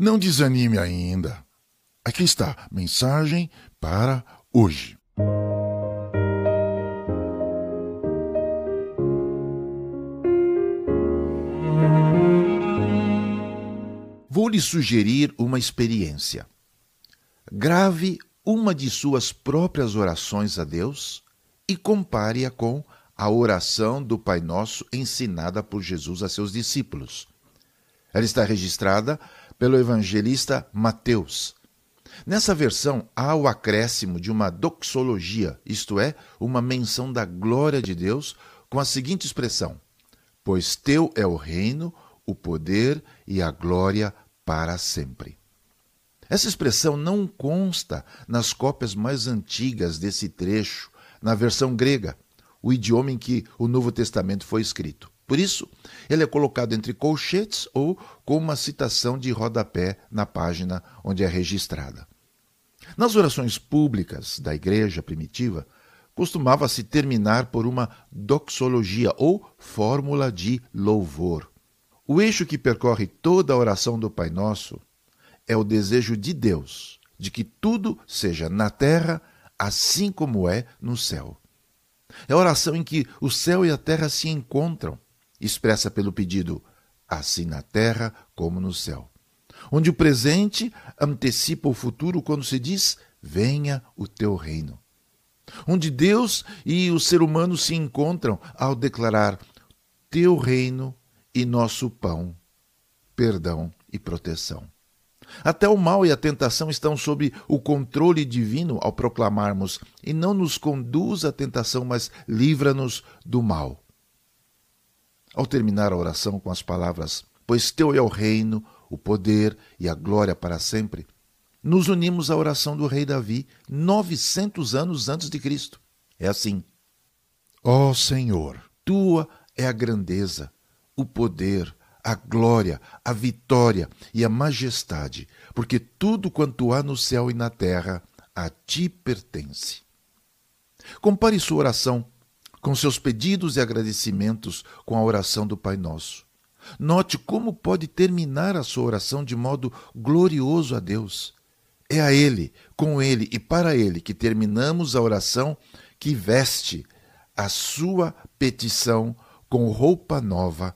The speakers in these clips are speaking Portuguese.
Não desanime ainda. Aqui está, mensagem para hoje. Vou lhe sugerir uma experiência. Grave uma de suas próprias orações a Deus e compare-a com a oração do Pai Nosso ensinada por Jesus a seus discípulos. Ela está registrada pelo evangelista Mateus. Nessa versão há o acréscimo de uma doxologia, isto é, uma menção da glória de Deus, com a seguinte expressão: Pois teu é o reino, o poder e a glória para sempre. Essa expressão não consta nas cópias mais antigas desse trecho, na versão grega, o idioma em que o Novo Testamento foi escrito. Por isso, ele é colocado entre colchetes ou com uma citação de rodapé na página onde é registrada. Nas orações públicas da igreja primitiva, costumava-se terminar por uma doxologia ou fórmula de louvor. O eixo que percorre toda a oração do Pai Nosso é o desejo de Deus de que tudo seja na terra assim como é no céu. É a oração em que o céu e a terra se encontram, expressa pelo pedido assim na terra como no céu. Onde o presente antecipa o futuro quando se diz: Venha o teu reino. Onde Deus e o ser humano se encontram ao declarar: Teu reino e nosso pão, perdão e proteção. Até o mal e a tentação estão sob o controle divino ao proclamarmos: e não nos conduz à tentação, mas livra-nos do mal. Ao terminar a oração com as palavras: Pois teu é o reino, o poder e a glória para sempre, nos unimos à oração do rei Davi, 900 anos antes de Cristo. É assim: Ó oh Senhor, tua é a grandeza, o poder, a glória, a vitória e a majestade, porque tudo quanto há no céu e na terra a ti pertence. Compare sua oração com seus pedidos e agradecimentos com a oração do Pai Nosso. Note como pode terminar a sua oração de modo glorioso a Deus. É a Ele, com Ele e para Ele que terminamos a oração que veste a sua petição com roupa nova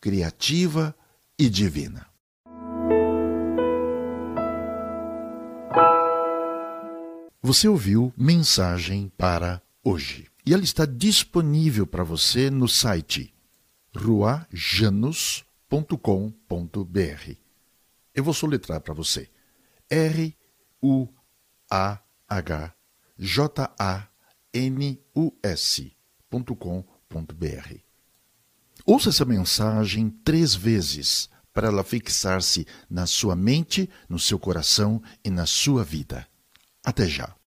criativa e divina. Você ouviu Mensagem para Hoje. E ela está disponível para você no site ruajanus.com.br. Eu vou soletrar para você. R-U-A-H-J-A-N-U-S.com.br. Ouça essa mensagem três vezes para ela fixar-se na sua mente, no seu coração e na sua vida. Até já.